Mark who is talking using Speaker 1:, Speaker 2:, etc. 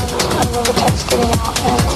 Speaker 1: I remember Tex getting out. and